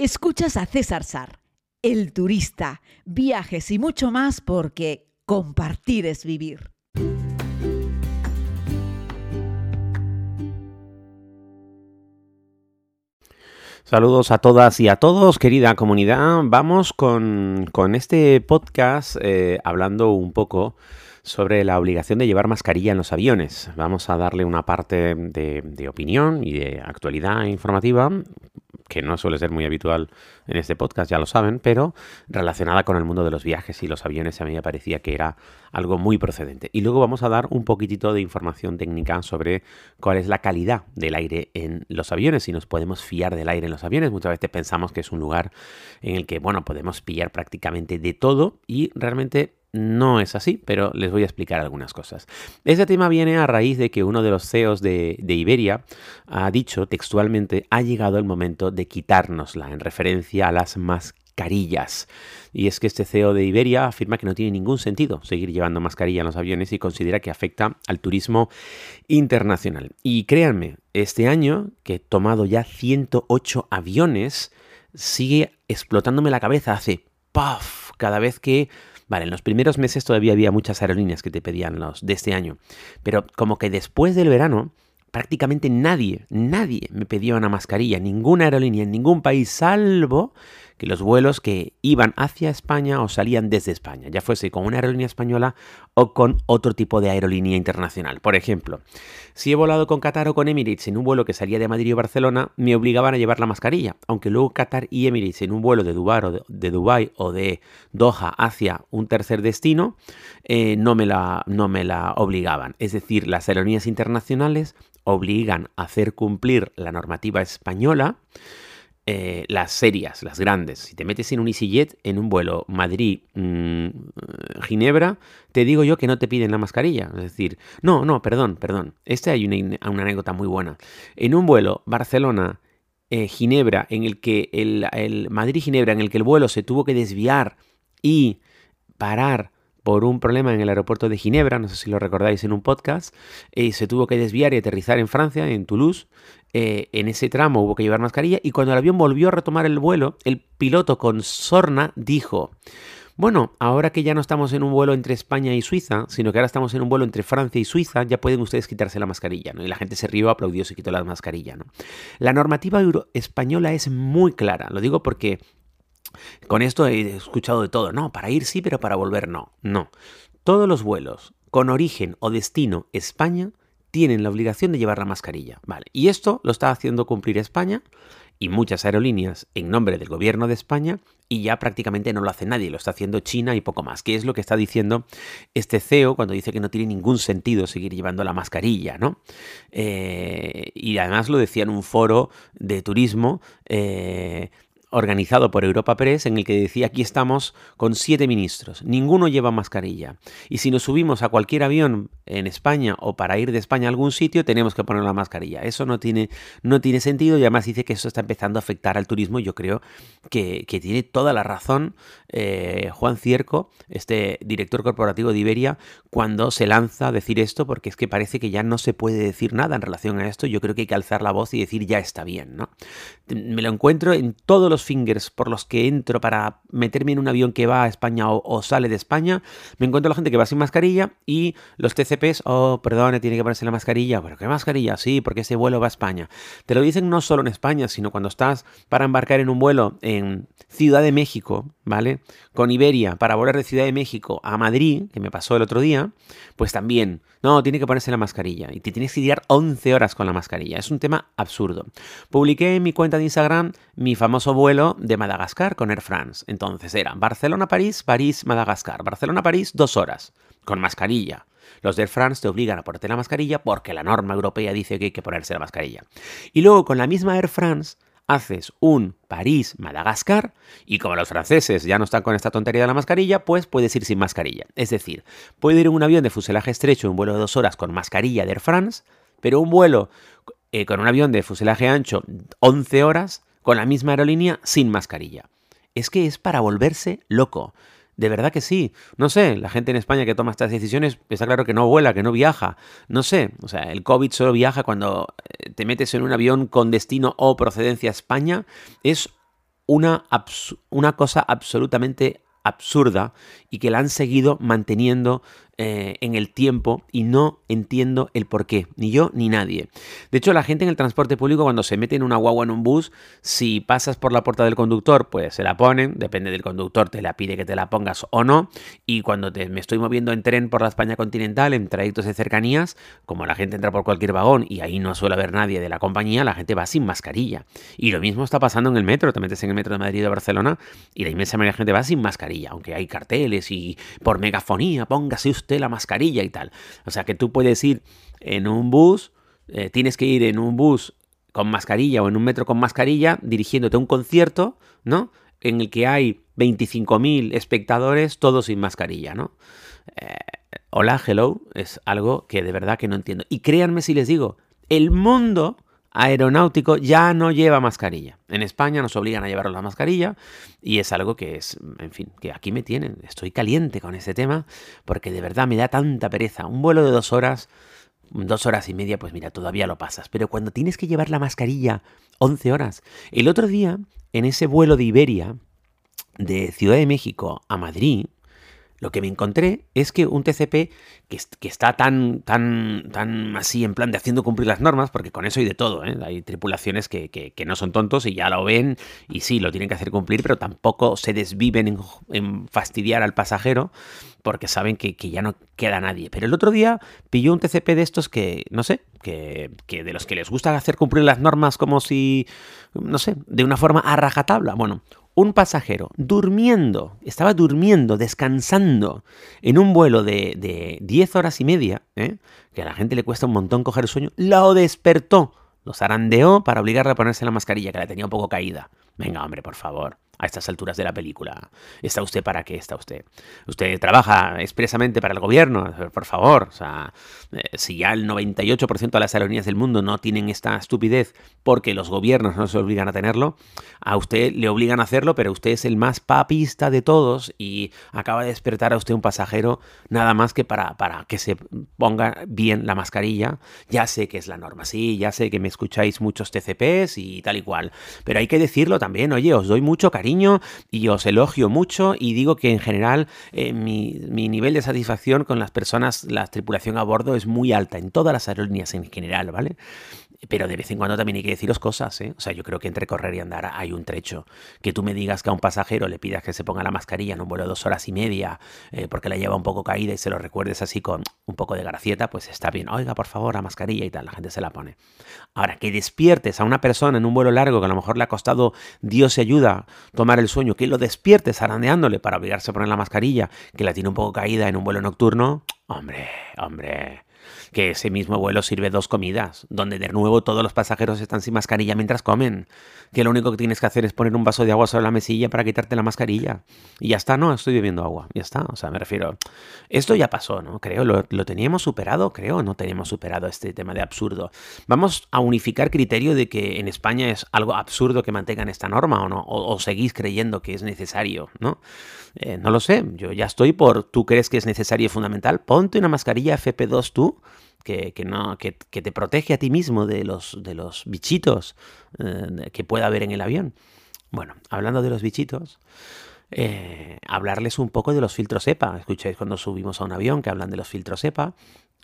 Escuchas a César Sar, el turista, viajes y mucho más porque compartir es vivir. Saludos a todas y a todos, querida comunidad. Vamos con, este podcast eh, hablando un poco sobre la obligación de llevar mascarilla en los aviones. Vamos a darle una parte de opinión y de actualidad informativa que no suele ser muy habitual en este podcast, ya lo saben, pero relacionada con el mundo de los viajes y los aviones a mí me parecía que era algo muy procedente. Y luego vamos a dar un poquitito de información técnica sobre cuál es la calidad del aire en los aviones, si nos podemos fiar del aire en los aviones. Muchas veces pensamos que es un lugar en el que, bueno, podemos pillar prácticamente de todo y realmente no es así, pero les voy a explicar algunas cosas. Este tema viene a raíz de que uno de los CEOs de, Iberia ha dicho textualmente, ha llegado el momento de quitárnosla, en referencia a las mascarillas. Y es que este CEO de Iberia afirma que no tiene ningún sentido seguir llevando mascarilla en los aviones y considera que afecta al turismo internacional. Y créanme, este año, que he tomado ya 108 aviones, sigue explotándome la cabeza, hace puff cada vez que Vale, en los primeros meses todavía había muchas aerolíneas que te pedían los de este año, pero como que después del verano prácticamente nadie, nadie me pedía una mascarilla, ninguna aerolínea en ningún país salvo que los vuelos que iban hacia España o salían desde España, ya fuese con una aerolínea española o con otro tipo de aerolínea internacional. Por ejemplo, si he volado con Qatar o con Emirates en un vuelo que salía de Madrid o Barcelona, me obligaban a llevar la mascarilla, aunque luego Qatar y Emirates en un vuelo de Dubái o de, Dubái o de Doha hacia un tercer destino, eh, no, me la, no me la obligaban. Es decir, las aerolíneas internacionales obligan a hacer cumplir la normativa española eh, las serias, las grandes. Si te metes en un EasyJet, en un vuelo Madrid-Ginebra, mm, te digo yo que no te piden la mascarilla. Es decir, no, no, perdón, perdón. Esta hay una, anécdota muy buena. En un vuelo Barcelona... Eh, en el que el, el Madrid-Ginebra, en el que el vuelo se tuvo que desviar y parar por un problema en el aeropuerto de Ginebra, no sé si lo recordáis en un podcast, y se tuvo que desviar y aterrizar en Francia, en Toulouse. Eh, en ese tramo hubo que llevar mascarilla y cuando el avión volvió a retomar el vuelo, el piloto con sorna dijo, bueno, ahora que ya no estamos en un vuelo entre España y Suiza, sino que ahora estamos en un vuelo entre Francia y Suiza, ya pueden ustedes quitarse la mascarilla, ¿no? Y la gente se rió, aplaudió, se quitó la mascarilla. La normativa española es muy clara, lo digo porque con esto he escuchado de todo. No, para ir sí, pero para volver no. No. Todos los vuelos con origen o destino España tienen la obligación de llevar la mascarilla. Vale. Y esto lo está haciendo cumplir España y muchas aerolíneas en nombre del gobierno de España y ya prácticamente no lo hace nadie, lo está haciendo China y poco más, que es lo que está diciendo este CEO cuando dice que no tiene ningún sentido seguir llevando la mascarilla, ¿no? Eh, y además lo decía en un foro de turismo. Eh, organizado por Europa Press en el que decía aquí estamos con siete ministros, ninguno lleva mascarilla. Y si nos subimos a cualquier avión en España o para ir de España a algún sitio, tenemos que poner la mascarilla. Eso no tiene, no tiene sentido y además dice que eso está empezando a afectar al turismo. Yo creo que, tiene toda la razón eh, Juan Cierco, este director corporativo de Iberia, cuando se lanza a decir esto, porque es que parece que ya no se puede decir nada en relación a esto. Yo creo que hay que alzar la voz y decir ya está bien, ¿no? Me lo encuentro en todos los fingers por los que entro para meterme en un avión que va a España o, sale de España, me encuentro la gente que va sin mascarilla y los TCPs, oh, perdone, tiene que ponerse la mascarilla. ¿Pero qué mascarilla? Sí, porque ese vuelo va a España. Te lo dicen no solo en España, sino cuando estás para embarcar en un vuelo en Ciudad de México, ¿vale? Con Iberia, para volar de Ciudad de México a Madrid, que me pasó el otro día, pues también, no, tiene que ponerse la mascarilla. Y te tienes que tirar 11 horas con la mascarilla. Es un tema absurdo. Publiqué en mi cuenta de Instagram mi famoso vuelo de Madagascar con Air France. Entonces era Barcelona-París, París-Madagascar. Barcelona-París, dos horas, con mascarilla. Los de Air France te obligan a ponerte la mascarilla porque la norma europea dice que hay que ponerse la mascarilla. Y luego con la misma Air France haces un París-Madagascar y como los franceses ya no están con esta tontería de la mascarilla, pues puedes ir sin mascarilla. Es decir, puedes ir en un avión de fuselaje estrecho, un vuelo de dos horas con mascarilla de Air France, pero un vuelo eh, con un avión de fuselaje ancho 11 horas con la misma aerolínea sin mascarilla. Es que es para volverse loco. De verdad que sí. No sé, la gente en España que toma estas decisiones está claro que no vuela, que no viaja. No sé, o sea, el COVID solo viaja cuando eh, te metes en un avión con destino o procedencia a España. Es una, una cosa absolutamente absurda y que la han seguido manteniendo eh, en el tiempo y no entiendo el por qué, ni yo ni nadie. De hecho, la gente en el transporte público cuando se mete en una guagua en un bus, si pasas por la puerta del conductor, pues se la ponen, depende del conductor, te la pide que te la pongas o no, y cuando me estoy moviendo en tren por la España continental, en trayectos de cercanías, como la gente entra por cualquier vagón y ahí no suele haber nadie de la compañía, la gente va sin mascarilla. Y lo mismo está pasando en el metro, te metes en el metro de Madrid o Barcelona y la inmensa mayoría de la gente va sin mascarilla, aunque hay carteles y por megafonía, póngase usted la mascarilla y tal. O sea que tú puedes ir en un bus, eh, tienes que ir en un bus con mascarilla o en un metro con mascarilla dirigiéndote a un concierto, ¿no? En el que hay 25.000 espectadores, todos sin mascarilla, ¿no? Eh, hola, hello, es algo que de verdad que no entiendo. Y créanme si les digo, el mundo aeronáutico ya no lleva mascarilla. En España nos obligan a llevar la mascarilla y es algo que es, en fin, que aquí me tienen. Estoy caliente con este tema porque de verdad me da tanta pereza. Un vuelo de dos horas, dos horas y media, pues mira, todavía lo pasas. Pero cuando tienes que llevar la mascarilla 11 horas. El otro día, en ese vuelo de Iberia, de Ciudad de México a Madrid, lo que me encontré es que un TCP que, está tan, tan, tan así en plan de haciendo cumplir las normas, porque con eso hay de todo, ¿eh? hay tripulaciones que, no son tontos y ya lo ven y sí, lo tienen que hacer cumplir, pero tampoco se desviven en, fastidiar al pasajero porque saben que, ya no queda nadie. Pero el otro día pilló un TCP de estos que, no sé, que, que de los que les gusta hacer cumplir las normas como si, no sé, de una forma a rajatabla. Bueno, un pasajero durmiendo, estaba durmiendo, descansando en un vuelo de, de 10 horas y media, ¿eh? que a la gente le cuesta un montón coger sueño, lo despertó, lo zarandeó para obligarle a ponerse la mascarilla, que la tenía un poco caída. Venga, hombre, por favor a estas alturas de la película. ¿Está usted para qué está usted? ¿Usted trabaja expresamente para el gobierno? Por favor, o sea, eh, si ya el 98% de las aerolíneas del mundo no tienen esta estupidez porque los gobiernos no se obligan a tenerlo, a usted le obligan a hacerlo, pero usted es el más papista de todos y acaba de despertar a usted un pasajero nada más que para, para que se ponga bien la mascarilla. Ya sé que es la norma, sí, ya sé que me escucháis muchos TCPs y tal y cual, pero hay que decirlo también, oye, os doy mucho cariño y os elogio mucho y digo que en general eh, mi, mi, nivel de satisfacción con las personas, la tripulación a bordo es muy alta en todas las aerolíneas en general, ¿vale? Pero de vez en cuando también hay que deciros cosas, ¿eh? O sea, yo creo que entre correr y andar hay un trecho. Que tú me digas que a un pasajero le pidas que se ponga la mascarilla en un vuelo de dos horas y media eh, porque la lleva un poco caída y se lo recuerdes así con un poco de gracieta, pues está bien. Oiga, por favor, la mascarilla y tal, la gente se la pone. Ahora, que despiertes a una persona en un vuelo largo que a lo mejor le ha costado Dios se ayuda tomar el sueño, que lo despiertes arandeándole para obligarse a poner la mascarilla, que la tiene un poco caída en un vuelo nocturno, hombre, hombre que ese mismo vuelo sirve dos comidas, donde de nuevo todos los pasajeros están sin mascarilla mientras comen, que lo único que tienes que hacer es poner un vaso de agua sobre la mesilla para quitarte la mascarilla. Y ya está, no, estoy bebiendo agua, ya está, o sea, me refiero, esto ya pasó, ¿no? Creo, lo, teníamos superado, creo, no teníamos superado este tema de absurdo. Vamos a unificar criterio de que en España es algo absurdo que mantengan esta norma o no, o, seguís creyendo que es necesario, ¿no? Eh, no lo sé, yo ya estoy por, ¿tú crees que es necesario y fundamental? Ponte una mascarilla FP2 tú que, no, que, te protege a ti mismo de los, de los bichitos eh, que pueda haber en el avión. Bueno, hablando de los bichitos, eh, hablarles un poco de los filtros EPA. Escucháis cuando subimos a un avión que hablan de los filtros EPA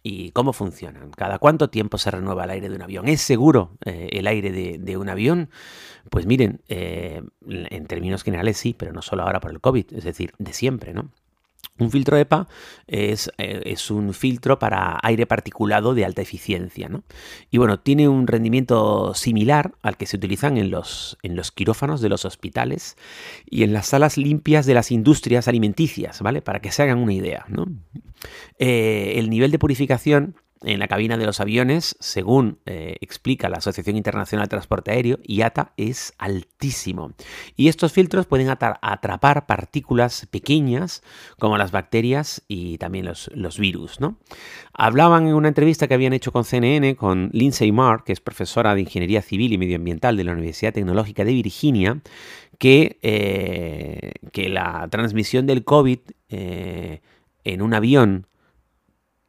y cómo funcionan. ¿Cada cuánto tiempo se renueva el aire de un avión? ¿Es seguro eh, el aire de, de, un avión? Pues miren, en términos generales sí, pero no solo ahora por el COVID, es decir, de siempre, ¿no? Un filtro EPA es, eh, es, un filtro para aire particulado de alta eficiencia. ¿no? Y bueno, tiene un rendimiento similar al que se utilizan en los, en los quirófanos de los hospitales y en las salas limpias de las industrias alimenticias, ¿vale? Para que se hagan una idea. ¿no? Eh, el nivel de purificación en la cabina de los aviones, según eh, explica la Asociación Internacional de Transporte Aéreo, IATA, es altísimo. Y estos filtros pueden atrapar partículas pequeñas como las bacterias y también los, virus. ¿no? Hablaban en una entrevista que habían hecho con CNN con Lindsay Marr, que es profesora de Ingeniería Civil y Medioambiental de la Universidad Tecnológica de Virginia, que, eh, que la transmisión del COVID eh, en un avión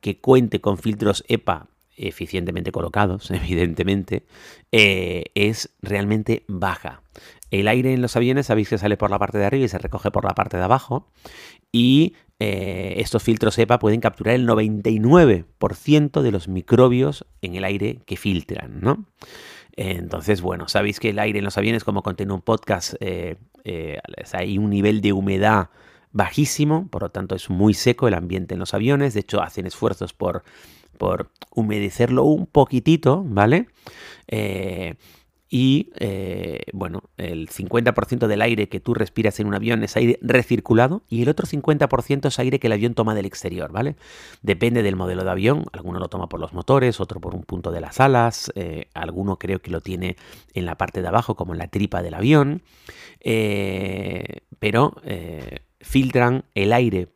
que cuente con filtros EPA eficientemente colocados, evidentemente, eh, es realmente baja. El aire en los aviones sabéis que sale por la parte de arriba y se recoge por la parte de abajo. Y eh, estos filtros EPA pueden capturar el 99% de los microbios en el aire que filtran, ¿no? Entonces, bueno, sabéis que el aire en los aviones, como conté en un podcast, eh, hay un nivel de humedad bajísimo, por lo tanto es muy seco el ambiente en los aviones, de hecho hacen esfuerzos por, por humedecerlo un poquitito, ¿vale? y eh, bueno, el 50% del aire que tú respiras en un avión es aire recirculado y el otro 50% es aire que el avión toma del exterior, ¿vale? Depende del modelo de avión, alguno lo toma por los motores, otro por un punto de las alas, eh, alguno creo que lo tiene en la parte de abajo como en la tripa del avión, eh, pero filtran el aire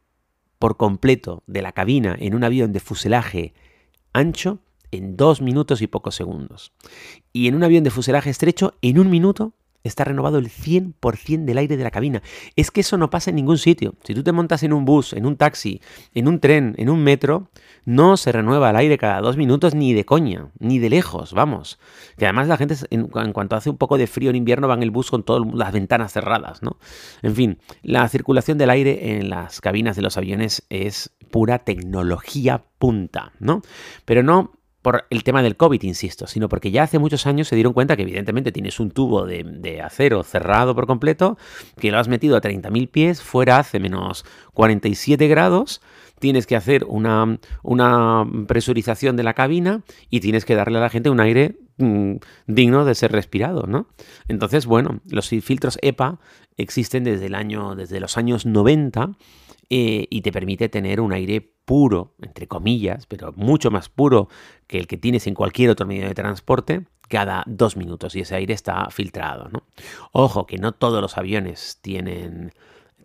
por completo de la cabina en un avión de fuselaje ancho en dos minutos y pocos segundos. Y en un avión de fuselaje estrecho, en un minuto está renovado el 100% del aire de la cabina. Es que eso no pasa en ningún sitio. Si tú te montas en un bus, en un taxi, en un tren, en un metro, no se renueva el aire cada dos minutos ni de coña, ni de lejos, vamos. Que además la gente, en, cuanto hace un poco de frío en invierno, va en el bus con todas las ventanas cerradas, ¿no? En fin, la circulación del aire en las cabinas de los aviones es pura tecnología punta, ¿no? Pero no el tema del COVID, insisto, sino porque ya hace muchos años se dieron cuenta que evidentemente tienes un tubo de, acero cerrado por completo, que lo has metido a 30.000 pies, fuera hace menos 47 grados, tienes que hacer una, una, presurización de la cabina y tienes que darle a la gente un aire mm, digno de ser respirado, ¿no? Entonces, bueno, los filtros EPA existen desde el año, desde los años 90 eh, y te permite tener un aire puro, entre comillas, pero mucho más puro que el que tienes en cualquier otro medio de transporte cada dos minutos y ese aire está filtrado. ¿no? Ojo que no todos los aviones tienen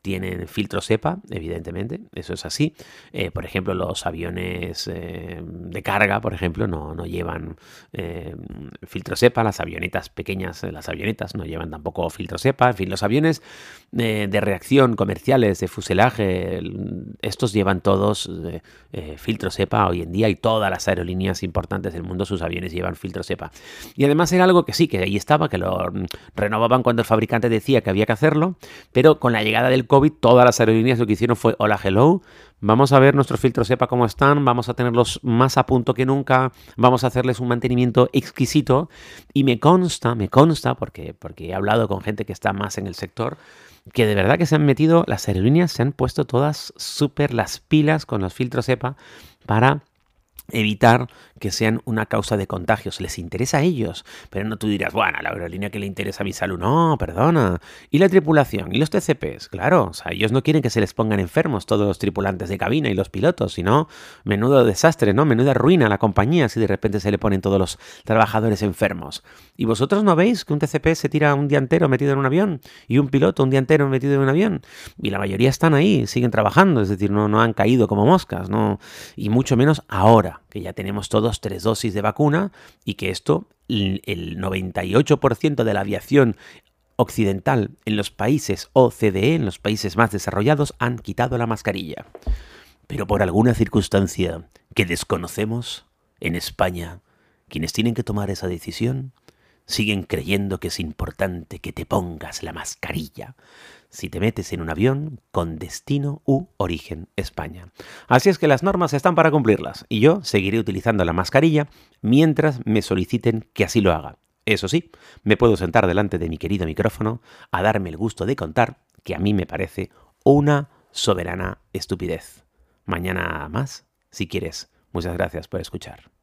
tienen filtro SEPA, evidentemente, eso es así. Eh, por ejemplo, los aviones eh, de carga, por ejemplo, no, no llevan eh, filtro SEPA, las avionetas pequeñas, las avionetas no llevan tampoco filtro SEPA, en fin, los aviones de reacción comerciales, de fuselaje, estos llevan todos filtro SEPA hoy en día y todas las aerolíneas importantes del mundo, sus aviones llevan filtro SEPA. Y además era algo que sí, que ahí estaba, que lo renovaban cuando el fabricante decía que había que hacerlo, pero con la llegada del COVID, todas las aerolíneas lo que hicieron fue, hola, hello, vamos a ver nuestros filtros SEPA cómo están, vamos a tenerlos más a punto que nunca, vamos a hacerles un mantenimiento exquisito. Y me consta, me consta, porque, porque he hablado con gente que está más en el sector, que de verdad que se han metido, las aerolíneas se han puesto todas súper las pilas con los filtros SEPA para evitar que sean una causa de contagios. Les interesa a ellos, pero no tú dirás, bueno, a la aerolínea que le interesa a mi salud. No, perdona. ¿Y la tripulación? ¿Y los TCPs? Claro, o sea, ellos no quieren que se les pongan enfermos todos los tripulantes de cabina y los pilotos, sino menudo desastre, ¿no? Menuda ruina a la compañía si de repente se le ponen todos los trabajadores enfermos. ¿Y vosotros no veis que un TCP se tira un día entero metido en un avión y un piloto un día entero metido en un avión? Y la mayoría están ahí, siguen trabajando, es decir, no, no han caído como moscas, ¿no? Y mucho menos ahora que ya tenemos todos tres dosis de vacuna y que esto, el 98% de la aviación occidental en los países OCDE, en los países más desarrollados, han quitado la mascarilla. Pero por alguna circunstancia que desconocemos, en España, quienes tienen que tomar esa decisión siguen creyendo que es importante que te pongas la mascarilla si te metes en un avión con destino u origen España. Así es que las normas están para cumplirlas y yo seguiré utilizando la mascarilla mientras me soliciten que así lo haga. Eso sí, me puedo sentar delante de mi querido micrófono a darme el gusto de contar que a mí me parece una soberana estupidez. Mañana más, si quieres. Muchas gracias por escuchar.